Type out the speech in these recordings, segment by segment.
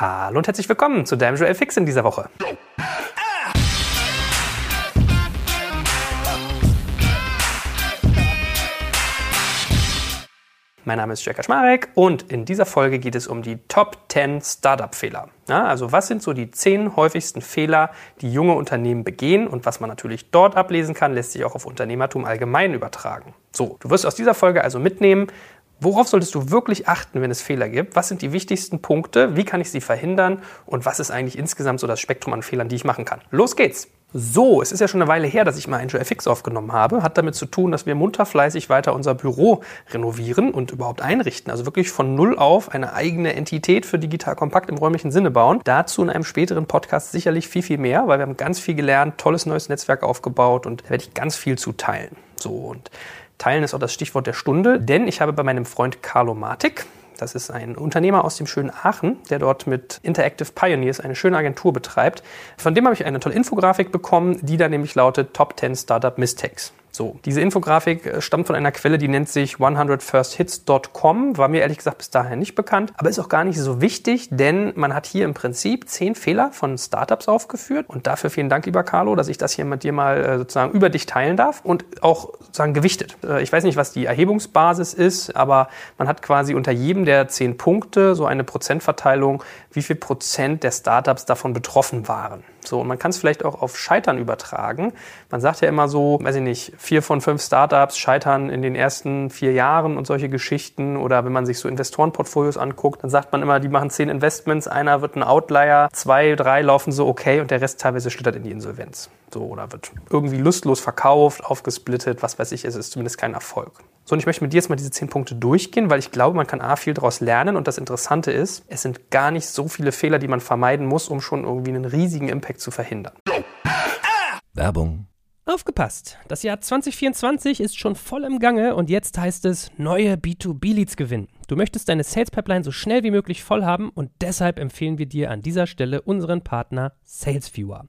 Hallo und herzlich willkommen zu deinem Joel Fix in dieser Woche. Mein Name ist Jörg Kaczmarek und in dieser Folge geht es um die Top 10 Startup-Fehler. Ja, also was sind so die 10 häufigsten Fehler, die junge Unternehmen begehen und was man natürlich dort ablesen kann, lässt sich auch auf Unternehmertum allgemein übertragen. So, du wirst aus dieser Folge also mitnehmen, Worauf solltest du wirklich achten, wenn es Fehler gibt? Was sind die wichtigsten Punkte? Wie kann ich sie verhindern? Und was ist eigentlich insgesamt so das Spektrum an Fehlern, die ich machen kann? Los geht's! So, es ist ja schon eine Weile her, dass ich mal Angel FX aufgenommen habe. Hat damit zu tun, dass wir munter fleißig weiter unser Büro renovieren und überhaupt einrichten. Also wirklich von Null auf eine eigene Entität für Digital Kompakt im räumlichen Sinne bauen. Dazu in einem späteren Podcast sicherlich viel, viel mehr, weil wir haben ganz viel gelernt, tolles neues Netzwerk aufgebaut und da werde ich ganz viel zu teilen. So und Teilen ist auch das Stichwort der Stunde, denn ich habe bei meinem Freund Carlo Matic, das ist ein Unternehmer aus dem schönen Aachen, der dort mit Interactive Pioneers eine schöne Agentur betreibt. Von dem habe ich eine tolle Infografik bekommen, die da nämlich lautet Top 10 Startup Mistakes. So, diese Infografik äh, stammt von einer Quelle, die nennt sich 100firsthits.com, war mir ehrlich gesagt bis dahin nicht bekannt, aber ist auch gar nicht so wichtig, denn man hat hier im Prinzip zehn Fehler von Startups aufgeführt und dafür vielen Dank, lieber Carlo, dass ich das hier mit dir mal äh, sozusagen über dich teilen darf und auch sozusagen gewichtet. Äh, ich weiß nicht, was die Erhebungsbasis ist, aber man hat quasi unter jedem der zehn Punkte so eine Prozentverteilung, wie viel Prozent der Startups davon betroffen waren. So, und man kann es vielleicht auch auf Scheitern übertragen. Man sagt ja immer so, weiß ich nicht, vier von fünf Startups scheitern in den ersten vier Jahren und solche Geschichten. Oder wenn man sich so Investorenportfolios anguckt, dann sagt man immer, die machen zehn Investments, einer wird ein Outlier, zwei, drei laufen so okay und der Rest teilweise schlittert in die Insolvenz. So, oder wird irgendwie lustlos verkauft, aufgesplittet, was weiß ich, es ist zumindest kein Erfolg. So, und ich möchte mit dir jetzt mal diese zehn Punkte durchgehen, weil ich glaube, man kann A viel daraus lernen und das Interessante ist, es sind gar nicht so viele Fehler, die man vermeiden muss, um schon irgendwie einen riesigen Impact zu verhindern. Werbung. Aufgepasst! Das Jahr 2024 ist schon voll im Gange und jetzt heißt es neue B2B-Leads gewinnen. Du möchtest deine Sales Pipeline so schnell wie möglich voll haben und deshalb empfehlen wir dir an dieser Stelle unseren Partner SalesViewer.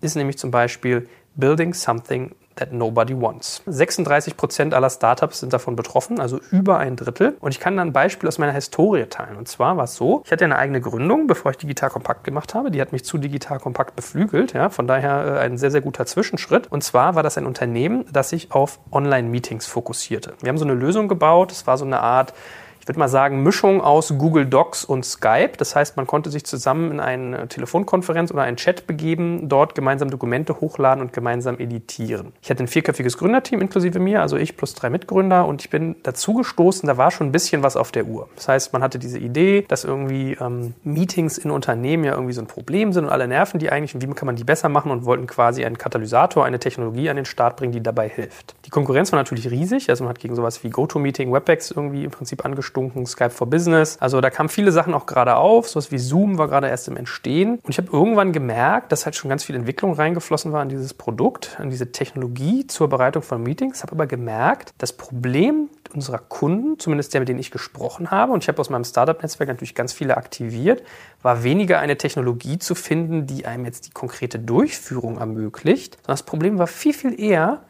ist nämlich zum Beispiel Building Something that nobody wants. 36 Prozent aller Startups sind davon betroffen, also über ein Drittel. Und ich kann dann ein Beispiel aus meiner Historie teilen. Und zwar war es so, ich hatte eine eigene Gründung, bevor ich Digital Kompakt gemacht habe. Die hat mich zu Digital Kompakt beflügelt. Ja, von daher äh, ein sehr, sehr guter Zwischenschritt. Und zwar war das ein Unternehmen, das sich auf Online-Meetings fokussierte. Wir haben so eine Lösung gebaut. Es war so eine Art würde mal sagen, Mischung aus Google Docs und Skype. Das heißt, man konnte sich zusammen in eine Telefonkonferenz oder einen Chat begeben, dort gemeinsam Dokumente hochladen und gemeinsam editieren. Ich hatte ein vierköpfiges Gründerteam inklusive mir, also ich plus drei Mitgründer und ich bin dazu gestoßen, da war schon ein bisschen was auf der Uhr. Das heißt, man hatte diese Idee, dass irgendwie ähm, Meetings in Unternehmen ja irgendwie so ein Problem sind und alle nerven die eigentlich und wie kann man die besser machen und wollten quasi einen Katalysator, eine Technologie an den Start bringen, die dabei hilft. Die Konkurrenz war natürlich riesig, also man hat gegen sowas wie GoToMeeting, WebEx irgendwie im Prinzip angeschaut abgestunken, Skype for Business. Also da kamen viele Sachen auch gerade auf, sowas wie Zoom war gerade erst im Entstehen. Und ich habe irgendwann gemerkt, dass halt schon ganz viel Entwicklung reingeflossen war in dieses Produkt, in diese Technologie zur Bereitung von Meetings. Habe aber gemerkt, das Problem unserer Kunden, zumindest der, mit denen ich gesprochen habe, und ich habe aus meinem Startup-Netzwerk natürlich ganz viele aktiviert, war weniger eine Technologie zu finden, die einem jetzt die konkrete Durchführung ermöglicht, sondern das Problem war viel, viel eher,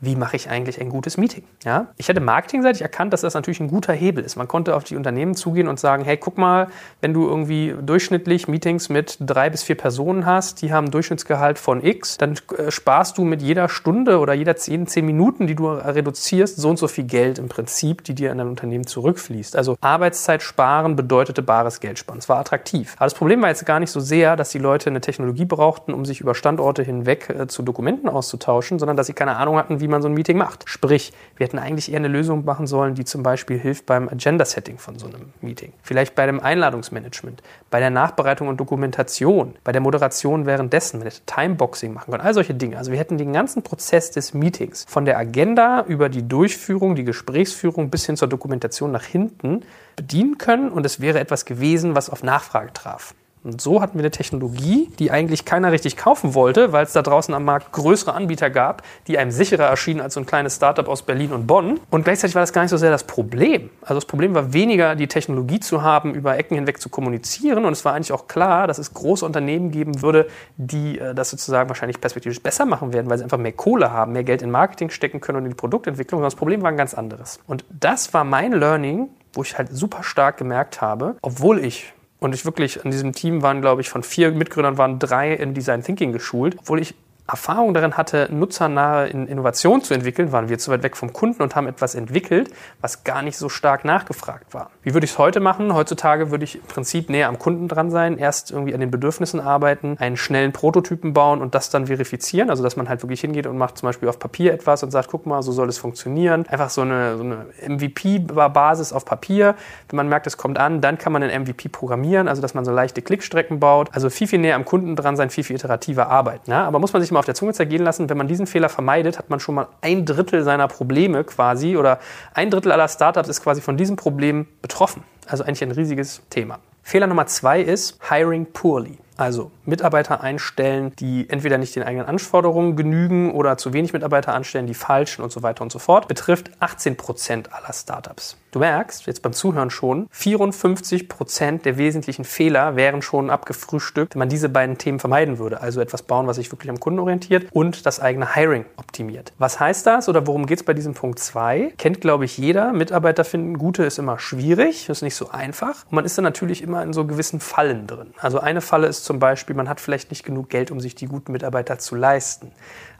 wie mache ich eigentlich ein gutes Meeting? Ja? Ich hätte marketingseitig erkannt, dass das natürlich ein guter Hebel ist. Man konnte auf die Unternehmen zugehen und sagen, hey, guck mal, wenn du irgendwie durchschnittlich Meetings mit drei bis vier Personen hast, die haben ein Durchschnittsgehalt von X, dann äh, sparst du mit jeder Stunde oder jeder zehn, zehn Minuten, die du reduzierst, so und so viel Geld im Prinzip, die dir in dein Unternehmen zurückfließt. Also Arbeitszeit sparen bedeutete bares Geld sparen. Es war attraktiv. Aber das Problem war jetzt gar nicht so sehr, dass die Leute eine Technologie brauchten, um sich über Standorte hinweg äh, zu Dokumenten auszutauschen, sondern dass sie keine Ahnung hatten, wie wie man so ein Meeting macht. Sprich, wir hätten eigentlich eher eine Lösung machen sollen, die zum Beispiel hilft beim Agenda-Setting von so einem Meeting. Vielleicht bei dem Einladungsmanagement, bei der Nachbereitung und Dokumentation, bei der Moderation währenddessen, man hätte Timeboxing machen können, all solche Dinge. Also wir hätten den ganzen Prozess des Meetings von der Agenda über die Durchführung, die Gesprächsführung bis hin zur Dokumentation nach hinten bedienen können und es wäre etwas gewesen, was auf Nachfrage traf. Und so hatten wir eine Technologie, die eigentlich keiner richtig kaufen wollte, weil es da draußen am Markt größere Anbieter gab, die einem sicherer erschienen als so ein kleines Startup aus Berlin und Bonn. Und gleichzeitig war das gar nicht so sehr das Problem. Also das Problem war weniger, die Technologie zu haben, über Ecken hinweg zu kommunizieren. Und es war eigentlich auch klar, dass es große Unternehmen geben würde, die äh, das sozusagen wahrscheinlich perspektivisch besser machen werden, weil sie einfach mehr Kohle haben, mehr Geld in Marketing stecken können und in die Produktentwicklung. Und das Problem war ein ganz anderes. Und das war mein Learning, wo ich halt super stark gemerkt habe, obwohl ich und ich wirklich, in diesem Team waren, glaube ich, von vier Mitgründern waren drei in Design Thinking geschult, obwohl ich Erfahrung darin hatte, nutzernahe Innovation zu entwickeln, waren wir zu weit weg vom Kunden und haben etwas entwickelt, was gar nicht so stark nachgefragt war. Wie würde ich es heute machen? Heutzutage würde ich im Prinzip näher am Kunden dran sein, erst irgendwie an den Bedürfnissen arbeiten, einen schnellen Prototypen bauen und das dann verifizieren. Also, dass man halt wirklich hingeht und macht zum Beispiel auf Papier etwas und sagt, guck mal, so soll es funktionieren. Einfach so eine, so eine MVP-Basis auf Papier. Wenn man merkt, es kommt an, dann kann man einen MVP programmieren, also dass man so leichte Klickstrecken baut. Also viel, viel näher am Kunden dran sein, viel, viel iterativer arbeiten. Ja? Aber muss man sich mal auf der Zunge zergehen lassen, wenn man diesen Fehler vermeidet, hat man schon mal ein Drittel seiner Probleme quasi oder ein Drittel aller Startups ist quasi von diesem Problem betroffen. Also eigentlich ein riesiges Thema. Fehler Nummer zwei ist Hiring poorly. Also Mitarbeiter einstellen, die entweder nicht den eigenen Anforderungen genügen oder zu wenig Mitarbeiter anstellen, die falschen und so weiter und so fort, betrifft 18 Prozent aller Startups. Du merkst jetzt beim Zuhören schon, 54 Prozent der wesentlichen Fehler wären schon abgefrühstückt, wenn man diese beiden Themen vermeiden würde. Also etwas bauen, was sich wirklich am Kunden orientiert und das eigene Hiring optimiert. Was heißt das oder worum geht es bei diesem Punkt 2? Kennt, glaube ich, jeder. Mitarbeiter finden gute ist immer schwierig, ist nicht so einfach. Und man ist dann natürlich immer in so gewissen Fallen drin. Also eine Falle ist zum Beispiel, man hat vielleicht nicht genug Geld, um sich die guten Mitarbeiter zu leisten.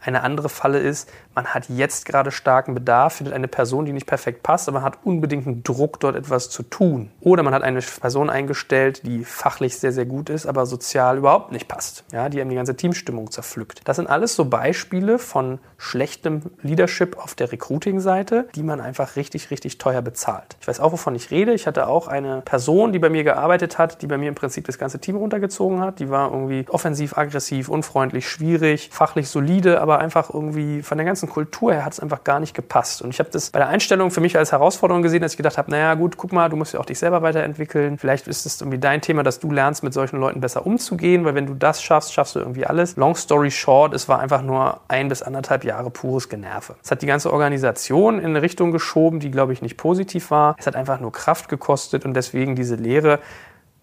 Eine andere Falle ist, man hat jetzt gerade starken Bedarf, findet eine Person, die nicht perfekt passt, aber man hat unbedingt einen Druck, dort etwas zu tun. Oder man hat eine Person eingestellt, die fachlich sehr, sehr gut ist, aber sozial überhaupt nicht passt, ja, die einem die ganze Teamstimmung zerpflückt. Das sind alles so Beispiele von schlechtem Leadership auf der Recruiting-Seite, die man einfach richtig, richtig teuer bezahlt. Ich weiß auch, wovon ich rede. Ich hatte auch eine Person, die bei mir gearbeitet hat, die bei mir im Prinzip das ganze Team runtergezogen hat. Die war irgendwie offensiv, aggressiv, unfreundlich, schwierig, fachlich solide, aber einfach irgendwie von der ganzen Kultur her hat es einfach gar nicht gepasst. Und ich habe das bei der Einstellung für mich als Herausforderung gesehen, dass ich gedacht habe, naja gut, guck mal, du musst ja auch dich selber weiterentwickeln. Vielleicht ist es irgendwie dein Thema, dass du lernst, mit solchen Leuten besser umzugehen, weil wenn du das schaffst, schaffst du irgendwie alles. Long story short, es war einfach nur ein bis anderthalb Jahre pures Generve. Es hat die ganze Organisation in eine Richtung geschoben, die, glaube ich, nicht positiv war. Es hat einfach nur Kraft gekostet und deswegen diese Lehre,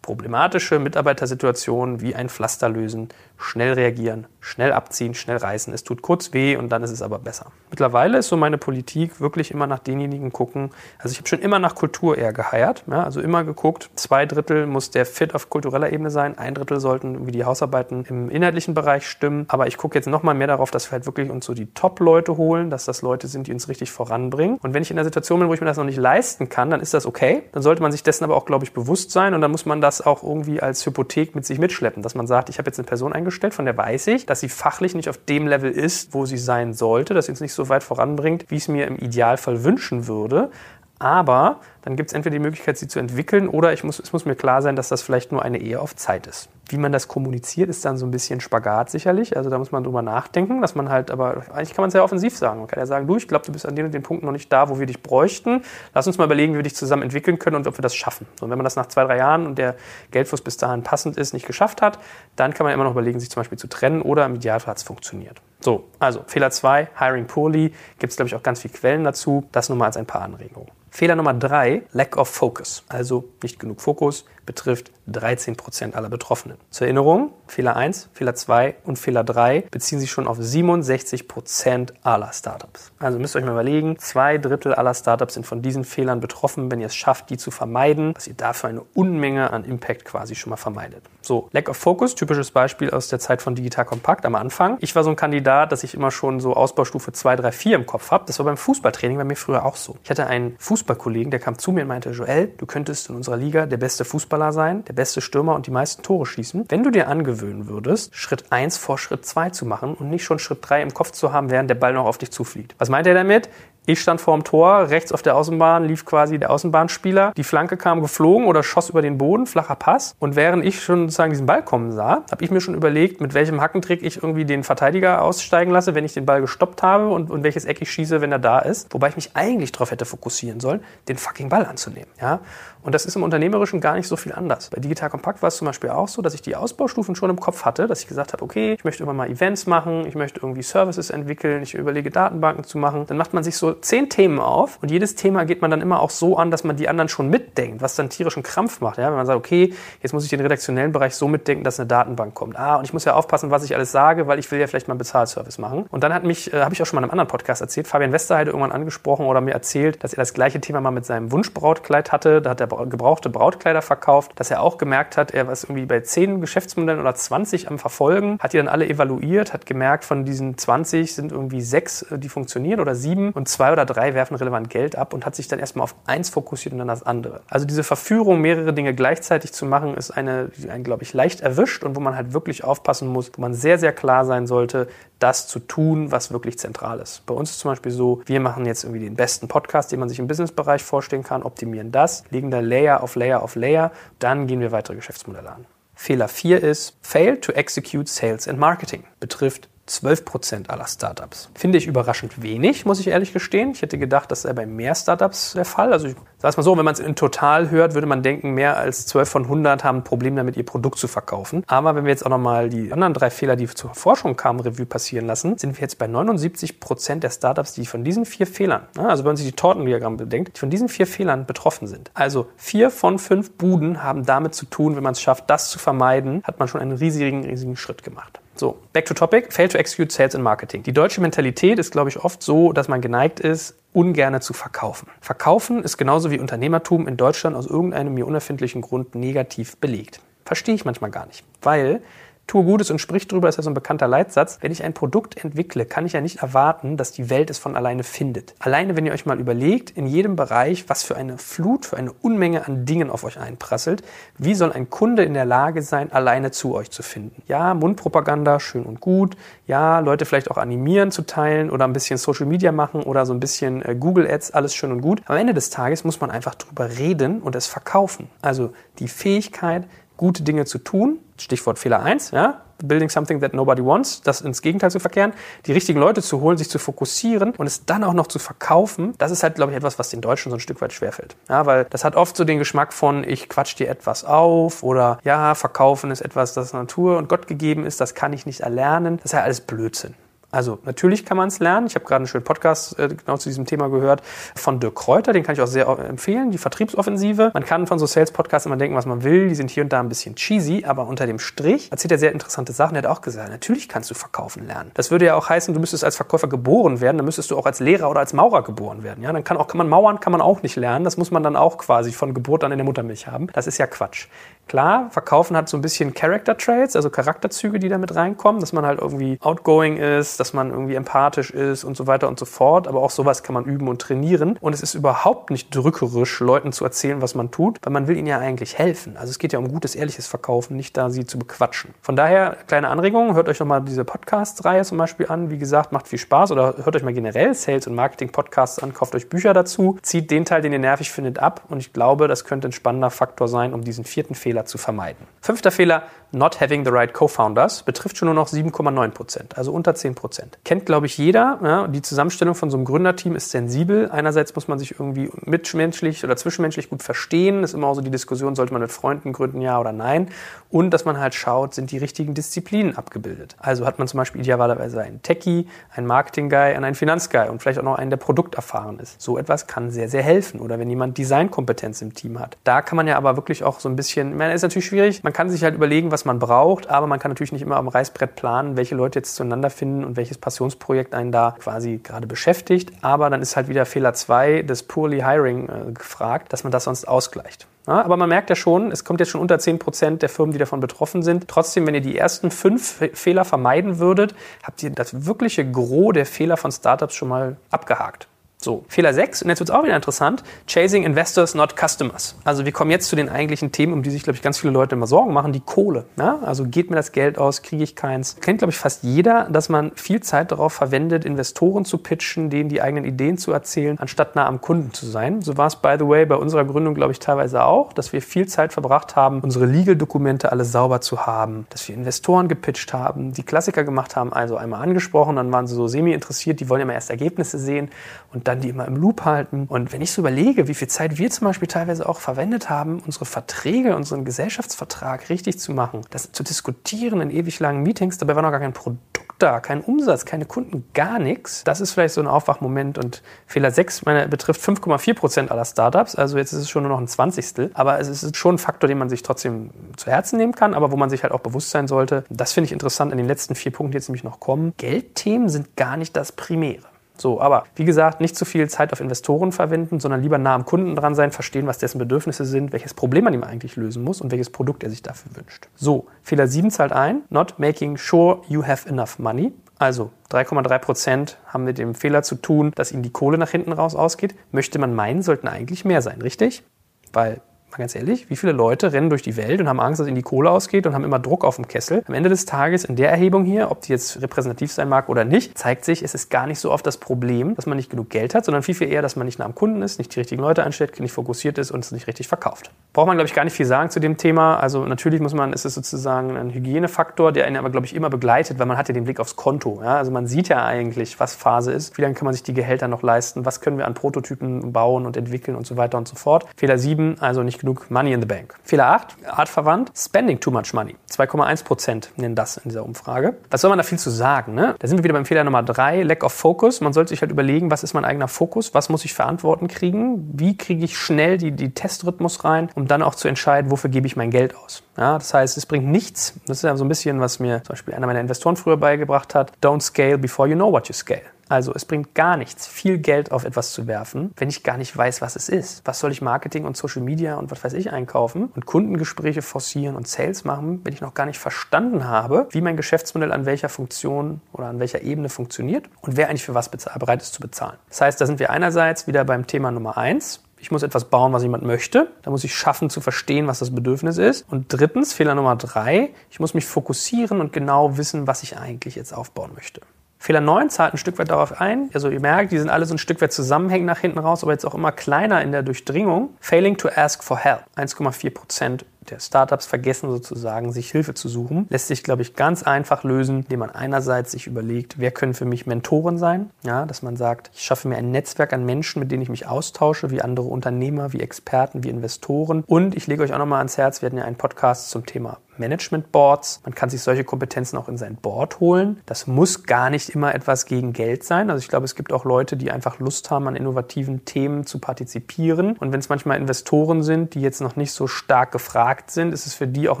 problematische Mitarbeitersituationen wie ein Pflaster lösen, schnell reagieren, schnell abziehen, schnell reißen. Es tut kurz weh und dann ist es aber besser. Mittlerweile ist so meine Politik wirklich immer nach denjenigen gucken. Also ich habe schon immer nach Kultur eher geheiert, ja, also immer geguckt, zwei Drittel muss der Fit auf kultureller Ebene sein, ein Drittel sollten wie die Hausarbeiten im inhaltlichen Bereich stimmen. Aber ich gucke jetzt nochmal mehr darauf, dass wir halt wirklich uns so die Top-Leute holen, dass das Leute sind, die uns richtig voranbringen. Und wenn ich in einer Situation bin, wo ich mir das noch nicht leisten kann, dann ist das okay. Dann sollte man sich dessen aber auch, glaube ich, bewusst sein und dann muss man das auch irgendwie als Hypothek mit sich mitschleppen, dass man sagt, ich habe jetzt eine Person eingestellt, von der weiß ich, dass sie fachlich nicht auf dem Level ist, wo sie sein sollte, dass sie uns nicht so weit voranbringt, wie ich es mir im Idealfall wünschen würde. Aber dann gibt es entweder die Möglichkeit, sie zu entwickeln, oder ich muss, es muss mir klar sein, dass das vielleicht nur eine Ehe auf Zeit ist. Wie man das kommuniziert, ist dann so ein bisschen Spagat sicherlich. Also da muss man drüber nachdenken, dass man halt, aber eigentlich kann man es ja offensiv sagen. Man kann ja sagen, du, ich glaube, du bist an den und den Punkten noch nicht da, wo wir dich bräuchten. Lass uns mal überlegen, wie wir dich zusammen entwickeln können und ob wir das schaffen. Und wenn man das nach zwei, drei Jahren und der Geldfluss bis dahin passend ist, nicht geschafft hat, dann kann man immer noch überlegen, sich zum Beispiel zu trennen oder im Idealfall hat es funktioniert. So, also Fehler zwei, Hiring Poorly, gibt es glaube ich auch ganz viele Quellen dazu. Das nur mal als ein paar Anregungen. Fehler Nummer drei, Lack of Focus. Also nicht genug Fokus, betrifft 13% aller Betroffenen. Zur Erinnerung, Fehler 1, Fehler 2 und Fehler 3 beziehen sich schon auf 67% aller Startups. Also müsst ihr euch mal überlegen, zwei Drittel aller Startups sind von diesen Fehlern betroffen. Wenn ihr es schafft, die zu vermeiden, dass ihr dafür eine Unmenge an Impact quasi schon mal vermeidet. So, Lack of Focus, typisches Beispiel aus der Zeit von Digital Compact am Anfang. Ich war so ein Kandidat, dass ich immer schon so Ausbaustufe 2, 3, 4 im Kopf habe. Das war beim Fußballtraining bei mir früher auch so. Ich hatte einen Fußballkollegen, der kam zu mir und meinte, Joel, du könntest in unserer Liga der beste Fußballer sein, der beste Stürmer und die meisten Tore schießen. Wenn du dir angewöhnen würdest, Schritt 1 vor Schritt 2 zu machen und nicht schon Schritt 3 im Kopf zu haben, während der Ball noch auf dich zufliegt. Was meint er damit? Ich stand vor dem Tor, rechts auf der Außenbahn lief quasi der Außenbahnspieler. Die Flanke kam geflogen oder schoss über den Boden, flacher Pass. Und während ich schon sozusagen diesen Ball kommen sah, habe ich mir schon überlegt, mit welchem Hackentrick ich irgendwie den Verteidiger aussteigen lasse, wenn ich den Ball gestoppt habe und, und welches Eck ich schieße, wenn er da ist. Wobei ich mich eigentlich darauf hätte fokussieren sollen, den fucking Ball anzunehmen. Ja? Und das ist im Unternehmerischen gar nicht so viel anders. Bei Digital Compact war es zum Beispiel auch so, dass ich die Ausbaustufen schon im Kopf hatte, dass ich gesagt habe, okay, ich möchte immer mal Events machen, ich möchte irgendwie Services entwickeln, ich überlege Datenbanken zu machen. Dann macht man sich so zehn Themen auf und jedes Thema geht man dann immer auch so an, dass man die anderen schon mitdenkt, was dann tierischen Krampf macht. Ja? Wenn man sagt, okay, jetzt muss ich den redaktionellen Bereich so mitdenken, dass eine Datenbank kommt. Ah, und ich muss ja aufpassen, was ich alles sage, weil ich will ja vielleicht mal einen Bezahlservice machen. Und dann hat mich, äh, habe ich auch schon mal in einem anderen Podcast erzählt, Fabian Westerheide irgendwann angesprochen oder mir erzählt, dass er das gleiche Thema mal mit seinem Wunschbrautkleid hatte. Da hat er gebrauchte Brautkleider verkauft, dass er auch gemerkt hat, er war irgendwie bei zehn Geschäftsmodellen oder 20 am Verfolgen, hat die dann alle evaluiert, hat gemerkt, von diesen 20 sind irgendwie sechs, äh, die funktionieren oder sieben und zwei oder drei werfen relevant Geld ab und hat sich dann erstmal auf eins fokussiert und dann das andere. Also diese Verführung, mehrere Dinge gleichzeitig zu machen, ist eine, die einen, glaube ich, leicht erwischt und wo man halt wirklich aufpassen muss, wo man sehr, sehr klar sein sollte, das zu tun, was wirklich zentral ist. Bei uns ist zum Beispiel so, wir machen jetzt irgendwie den besten Podcast, den man sich im Businessbereich vorstellen kann, optimieren das, legen da Layer auf Layer auf Layer, dann gehen wir weitere Geschäftsmodelle an. Fehler 4 ist Fail to execute Sales and Marketing. Betrifft 12% aller Startups. Finde ich überraschend wenig, muss ich ehrlich gestehen. Ich hätte gedacht, das sei bei mehr Startups der Fall. Also ich sage es mal so, wenn man es in total hört, würde man denken, mehr als 12 von 100 haben ein Problem damit, ihr Produkt zu verkaufen. Aber wenn wir jetzt auch nochmal die anderen drei Fehler, die zur Forschung kamen, Revue passieren lassen, sind wir jetzt bei 79% der Startups, die von diesen vier Fehlern, also wenn man sich die Tortendiagramm bedenkt, die von diesen vier Fehlern betroffen sind. Also vier von fünf Buden haben damit zu tun, wenn man es schafft, das zu vermeiden, hat man schon einen riesigen, riesigen Schritt gemacht. So, back to topic. Fail to execute Sales and Marketing. Die deutsche Mentalität ist, glaube ich, oft so, dass man geneigt ist, ungerne zu verkaufen. Verkaufen ist genauso wie Unternehmertum in Deutschland aus irgendeinem mir unerfindlichen Grund negativ belegt. Verstehe ich manchmal gar nicht, weil tue Gutes und sprich drüber, ist ja so ein bekannter Leitsatz. Wenn ich ein Produkt entwickle, kann ich ja nicht erwarten, dass die Welt es von alleine findet. Alleine, wenn ihr euch mal überlegt, in jedem Bereich, was für eine Flut, für eine Unmenge an Dingen auf euch einprasselt, wie soll ein Kunde in der Lage sein, alleine zu euch zu finden? Ja, Mundpropaganda, schön und gut. Ja, Leute vielleicht auch animieren zu teilen oder ein bisschen Social Media machen oder so ein bisschen äh, Google Ads, alles schön und gut. Am Ende des Tages muss man einfach drüber reden und es verkaufen. Also die Fähigkeit, gute Dinge zu tun. Stichwort Fehler 1, ja, building something that nobody wants, das ins Gegenteil zu verkehren, die richtigen Leute zu holen, sich zu fokussieren und es dann auch noch zu verkaufen, das ist halt, glaube ich, etwas, was den Deutschen so ein Stück weit schwerfällt. Ja, weil das hat oft so den Geschmack von, ich quatsch dir etwas auf oder ja, verkaufen ist etwas, das Natur und Gott gegeben ist, das kann ich nicht erlernen. Das ist ja alles Blödsinn. Also natürlich kann man es lernen. Ich habe gerade einen schönen Podcast äh, genau zu diesem Thema gehört von Dirk Kräuter, den kann ich auch sehr empfehlen, die Vertriebsoffensive. Man kann von so Sales-Podcasts immer denken, was man will, die sind hier und da ein bisschen cheesy, aber unter dem Strich erzählt er sehr interessante Sachen. Er hat auch gesagt, natürlich kannst du verkaufen lernen. Das würde ja auch heißen, du müsstest als Verkäufer geboren werden, dann müsstest du auch als Lehrer oder als Maurer geboren werden. Ja, dann kann auch kann man Mauern kann man auch nicht lernen. Das muss man dann auch quasi von Geburt an in der Muttermilch haben. Das ist ja Quatsch. Klar, Verkaufen hat so ein bisschen Character Traits, also Charakterzüge, die da mit reinkommen, dass man halt irgendwie outgoing ist, dass man irgendwie empathisch ist und so weiter und so fort. Aber auch sowas kann man üben und trainieren. Und es ist überhaupt nicht drückerisch, Leuten zu erzählen, was man tut, weil man will ihnen ja eigentlich helfen. Also es geht ja um gutes, ehrliches Verkaufen, nicht da sie zu bequatschen. Von daher, kleine Anregung, hört euch nochmal diese Podcast-Reihe zum Beispiel an. Wie gesagt, macht viel Spaß oder hört euch mal generell Sales- und Marketing-Podcasts an, kauft euch Bücher dazu, zieht den Teil, den ihr nervig findet, ab. Und ich glaube, das könnte ein spannender Faktor sein, um diesen vierten Fehler Fehler zu vermeiden. Fünfter Fehler, not having the right co-founders betrifft schon nur noch 7,9 Prozent, also unter 10 Prozent. Kennt, glaube ich, jeder. Ja, die Zusammenstellung von so einem Gründerteam ist sensibel. Einerseits muss man sich irgendwie mitmenschlich oder zwischenmenschlich gut verstehen. Ist immer auch so die Diskussion, sollte man mit Freunden gründen, ja oder nein. Und dass man halt schaut, sind die richtigen Disziplinen abgebildet. Also hat man zum Beispiel idealerweise einen Techie, einen Marketing-Guy und einen Finanz-Guy und vielleicht auch noch einen, der produkterfahren ist. So etwas kann sehr, sehr helfen. Oder wenn jemand Designkompetenz im Team hat. Da kann man ja aber wirklich auch so ein bisschen, ich meine, ist natürlich schwierig. Man kann sich halt überlegen, was man braucht, aber man kann natürlich nicht immer am Reißbrett planen, welche Leute jetzt zueinander finden und welches Passionsprojekt einen da quasi gerade beschäftigt. Aber dann ist halt wieder Fehler 2 des Poorly Hiring äh, gefragt, dass man das sonst ausgleicht. Ja, aber man merkt ja schon, es kommt jetzt schon unter 10 Prozent der Firmen, die davon betroffen sind. Trotzdem, wenn ihr die ersten fünf Fehler vermeiden würdet, habt ihr das wirkliche Gros der Fehler von Startups schon mal abgehakt. So, Fehler 6, und jetzt wird es auch wieder interessant, Chasing Investors, not Customers. Also wir kommen jetzt zu den eigentlichen Themen, um die sich, glaube ich, ganz viele Leute immer Sorgen machen, die Kohle. Ja? Also geht mir das Geld aus, kriege ich keins. Kennt, glaube ich, fast jeder, dass man viel Zeit darauf verwendet, Investoren zu pitchen, denen die eigenen Ideen zu erzählen, anstatt nah am Kunden zu sein. So war es, by the way, bei unserer Gründung, glaube ich, teilweise auch, dass wir viel Zeit verbracht haben, unsere Legal-Dokumente alle sauber zu haben, dass wir Investoren gepitcht haben, die Klassiker gemacht haben, also einmal angesprochen, dann waren sie so semi-interessiert, die wollen ja immer erst Ergebnisse sehen und dann die immer im Loop halten. Und wenn ich so überlege, wie viel Zeit wir zum Beispiel teilweise auch verwendet haben, unsere Verträge, unseren Gesellschaftsvertrag richtig zu machen, das zu diskutieren in ewig langen Meetings, dabei war noch gar kein Produkt da, kein Umsatz, keine Kunden, gar nichts. Das ist vielleicht so ein Aufwachmoment. Und Fehler 6 meine, betrifft 5,4 Prozent aller Startups. Also jetzt ist es schon nur noch ein Zwanzigstel. Aber es ist schon ein Faktor, den man sich trotzdem zu Herzen nehmen kann, aber wo man sich halt auch bewusst sein sollte. Das finde ich interessant in den letzten vier Punkten, die jetzt nämlich noch kommen. Geldthemen sind gar nicht das Primäre. So, aber wie gesagt, nicht zu viel Zeit auf Investoren verwenden, sondern lieber nah am Kunden dran sein, verstehen, was dessen Bedürfnisse sind, welches Problem man ihm eigentlich lösen muss und welches Produkt er sich dafür wünscht. So, Fehler 7 zahlt ein, not making sure you have enough money. Also 3,3 Prozent haben mit dem Fehler zu tun, dass ihnen die Kohle nach hinten raus ausgeht. Möchte man meinen, sollten eigentlich mehr sein, richtig? Weil mal ganz ehrlich, wie viele Leute rennen durch die Welt und haben Angst, dass ihnen die Kohle ausgeht und haben immer Druck auf dem Kessel? Am Ende des Tages in der Erhebung hier, ob die jetzt repräsentativ sein mag oder nicht, zeigt sich, es ist gar nicht so oft das Problem, dass man nicht genug Geld hat, sondern viel, viel eher, dass man nicht nah am Kunden ist, nicht die richtigen Leute einstellt, nicht fokussiert ist und es nicht richtig verkauft. Braucht man, glaube ich, gar nicht viel sagen zu dem Thema. Also natürlich muss man, ist es sozusagen ein Hygienefaktor, der einen aber, glaube ich, immer begleitet, weil man hat ja den Blick aufs Konto. Ja? Also man sieht ja eigentlich, was Phase ist, wie lange kann man sich die Gehälter noch leisten, was können wir an Prototypen bauen und entwickeln und so weiter und so fort. Fehler 7, also nicht genug Money in the Bank. Fehler 8, artverwandt, spending too much money. 2,1 Prozent nennen das in dieser Umfrage. Was soll man da viel zu sagen? Ne? Da sind wir wieder beim Fehler Nummer 3, Lack of Focus. Man sollte sich halt überlegen, was ist mein eigener Fokus, was muss ich verantworten kriegen, wie kriege ich schnell die, die Testrhythmus rein, um dann auch zu entscheiden, wofür gebe ich mein Geld aus. Ja, das heißt, es bringt nichts. Das ist ja so ein bisschen, was mir zum Beispiel einer meiner Investoren früher beigebracht hat. Don't scale before you know what you scale. Also es bringt gar nichts, viel Geld auf etwas zu werfen, wenn ich gar nicht weiß, was es ist. Was soll ich Marketing und Social Media und was weiß ich einkaufen und Kundengespräche forcieren und Sales machen, wenn ich noch gar nicht verstanden habe, wie mein Geschäftsmodell an welcher Funktion oder an welcher Ebene funktioniert und wer eigentlich für was bereit ist zu bezahlen. Das heißt, da sind wir einerseits wieder beim Thema Nummer eins. Ich muss etwas bauen, was jemand möchte. Da muss ich schaffen zu verstehen, was das Bedürfnis ist. Und drittens, Fehler Nummer drei, ich muss mich fokussieren und genau wissen, was ich eigentlich jetzt aufbauen möchte. Fehler 9 zahlt ein Stück weit darauf ein. Also ihr merkt, die sind alle so ein Stück weit zusammenhängend nach hinten raus, aber jetzt auch immer kleiner in der Durchdringung. Failing to ask for help. 1,4 Prozent der Startups vergessen sozusagen, sich Hilfe zu suchen. Lässt sich, glaube ich, ganz einfach lösen, indem man einerseits sich überlegt, wer können für mich Mentoren sein? Ja, dass man sagt, ich schaffe mir ein Netzwerk an Menschen, mit denen ich mich austausche, wie andere Unternehmer, wie Experten, wie Investoren. Und ich lege euch auch nochmal ans Herz, wir hatten ja einen Podcast zum Thema Management Boards. Man kann sich solche Kompetenzen auch in sein Board holen. Das muss gar nicht immer etwas gegen Geld sein. Also ich glaube, es gibt auch Leute, die einfach Lust haben, an innovativen Themen zu partizipieren. Und wenn es manchmal Investoren sind, die jetzt noch nicht so stark gefragt sind, ist es für die auch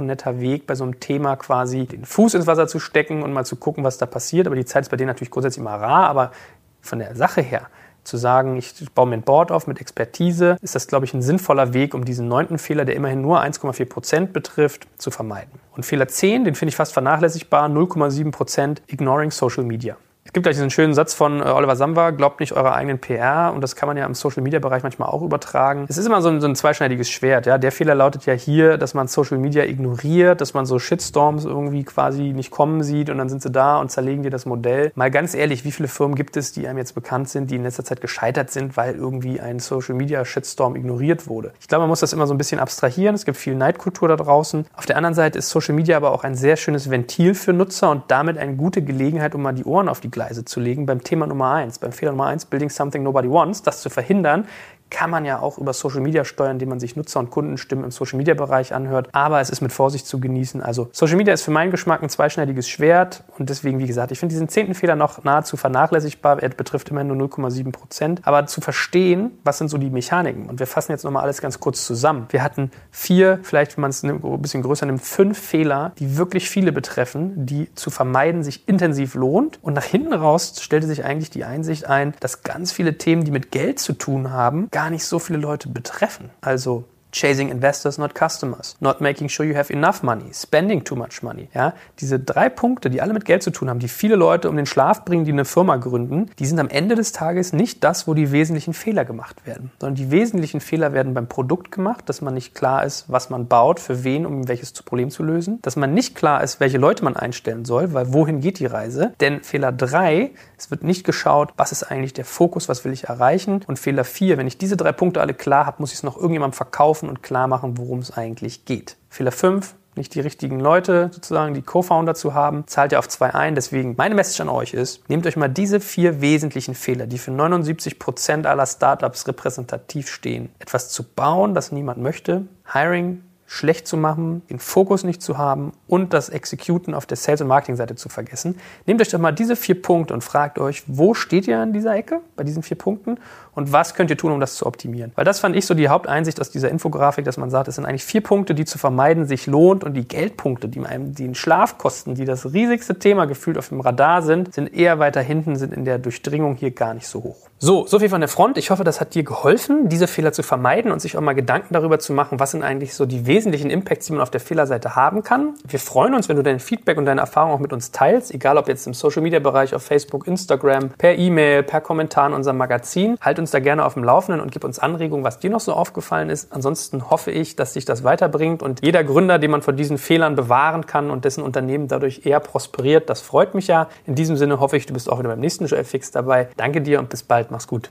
ein netter Weg, bei so einem Thema quasi den Fuß ins Wasser zu stecken und mal zu gucken, was da passiert. Aber die Zeit ist bei denen natürlich grundsätzlich immer rar, aber von der Sache her zu sagen, ich baue mir ein Board auf mit Expertise, ist das, glaube ich, ein sinnvoller Weg, um diesen neunten Fehler, der immerhin nur 1,4 Prozent betrifft, zu vermeiden. Und Fehler 10, den finde ich fast vernachlässigbar, 0,7 Prozent, ignoring Social Media. Es gibt gleich diesen schönen Satz von äh, Oliver Samba, glaubt nicht eurer eigenen PR und das kann man ja im Social-Media-Bereich manchmal auch übertragen. Es ist immer so ein, so ein zweischneidiges Schwert. Ja? Der Fehler lautet ja hier, dass man Social Media ignoriert, dass man so Shitstorms irgendwie quasi nicht kommen sieht und dann sind sie da und zerlegen dir das Modell. Mal ganz ehrlich, wie viele Firmen gibt es, die einem jetzt bekannt sind, die in letzter Zeit gescheitert sind, weil irgendwie ein Social-Media-Shitstorm ignoriert wurde? Ich glaube, man muss das immer so ein bisschen abstrahieren. Es gibt viel Neidkultur da draußen. Auf der anderen Seite ist Social Media aber auch ein sehr schönes Ventil für Nutzer und damit eine gute Gelegenheit, um mal die Ohren auf die Gleise zu legen beim Thema Nummer eins, beim Fehler Nummer eins, Building Something Nobody Wants, das zu verhindern, kann man ja auch über Social Media steuern, indem man sich Nutzer- und Kundenstimmen im Social Media Bereich anhört. Aber es ist mit Vorsicht zu genießen. Also Social Media ist für meinen Geschmack ein zweischneidiges Schwert. Und deswegen, wie gesagt, ich finde diesen zehnten Fehler noch nahezu vernachlässigbar. Er betrifft immerhin nur 0,7 Prozent. Aber zu verstehen, was sind so die Mechaniken? Und wir fassen jetzt nochmal alles ganz kurz zusammen. Wir hatten vier, vielleicht wenn man es ein bisschen größer nimmt, fünf Fehler, die wirklich viele betreffen, die zu vermeiden sich intensiv lohnt. Und nach hinten raus stellte sich eigentlich die Einsicht ein, dass ganz viele Themen, die mit Geld zu tun haben, gar nicht so viele Leute betreffen. Also Chasing investors, not customers. Not making sure you have enough money. Spending too much money. Ja, diese drei Punkte, die alle mit Geld zu tun haben, die viele Leute um den Schlaf bringen, die eine Firma gründen, die sind am Ende des Tages nicht das, wo die wesentlichen Fehler gemacht werden, sondern die wesentlichen Fehler werden beim Produkt gemacht, dass man nicht klar ist, was man baut, für wen, um welches Problem zu lösen, dass man nicht klar ist, welche Leute man einstellen soll, weil wohin geht die Reise? Denn Fehler drei, es wird nicht geschaut, was ist eigentlich der Fokus, was will ich erreichen? Und Fehler vier, wenn ich diese drei Punkte alle klar habe, muss ich es noch irgendjemandem verkaufen und klar machen, worum es eigentlich geht. Fehler 5, nicht die richtigen Leute sozusagen, die Co-Founder zu haben, zahlt ja auf zwei ein. Deswegen meine Message an euch ist, nehmt euch mal diese vier wesentlichen Fehler, die für 79 Prozent aller Startups repräsentativ stehen. Etwas zu bauen, das niemand möchte, Hiring schlecht zu machen, den Fokus nicht zu haben und das Executen auf der Sales- und Marketing-Seite zu vergessen. Nehmt euch doch mal diese vier Punkte und fragt euch, wo steht ihr an dieser Ecke bei diesen vier Punkten und was könnt ihr tun, um das zu optimieren? Weil das fand ich so die Haupteinsicht aus dieser Infografik, dass man sagt, es sind eigentlich vier Punkte, die zu vermeiden sich lohnt und die Geldpunkte, die einem den Schlaf kosten, die das riesigste Thema gefühlt auf dem Radar sind, sind eher weiter hinten, sind in der Durchdringung hier gar nicht so hoch. So, so viel von der Front. Ich hoffe, das hat dir geholfen, diese Fehler zu vermeiden und sich auch mal Gedanken darüber zu machen, was sind eigentlich so die wesentlichen Impacts, die man auf der Fehlerseite haben kann. Wir freuen uns, wenn du dein Feedback und deine Erfahrungen auch mit uns teilst, egal ob jetzt im Social Media Bereich, auf Facebook, Instagram, per E-Mail, per Kommentar in unserem Magazin. Halt uns da gerne auf dem Laufenden und gib uns Anregungen, was dir noch so aufgefallen ist. Ansonsten hoffe ich, dass dich das weiterbringt und jeder Gründer, den man vor diesen Fehlern bewahren kann und dessen Unternehmen dadurch eher prosperiert, das freut mich ja. In diesem Sinne hoffe ich, du bist auch wieder beim nächsten Joel Fix dabei. Danke dir und bis bald. Mach's gut.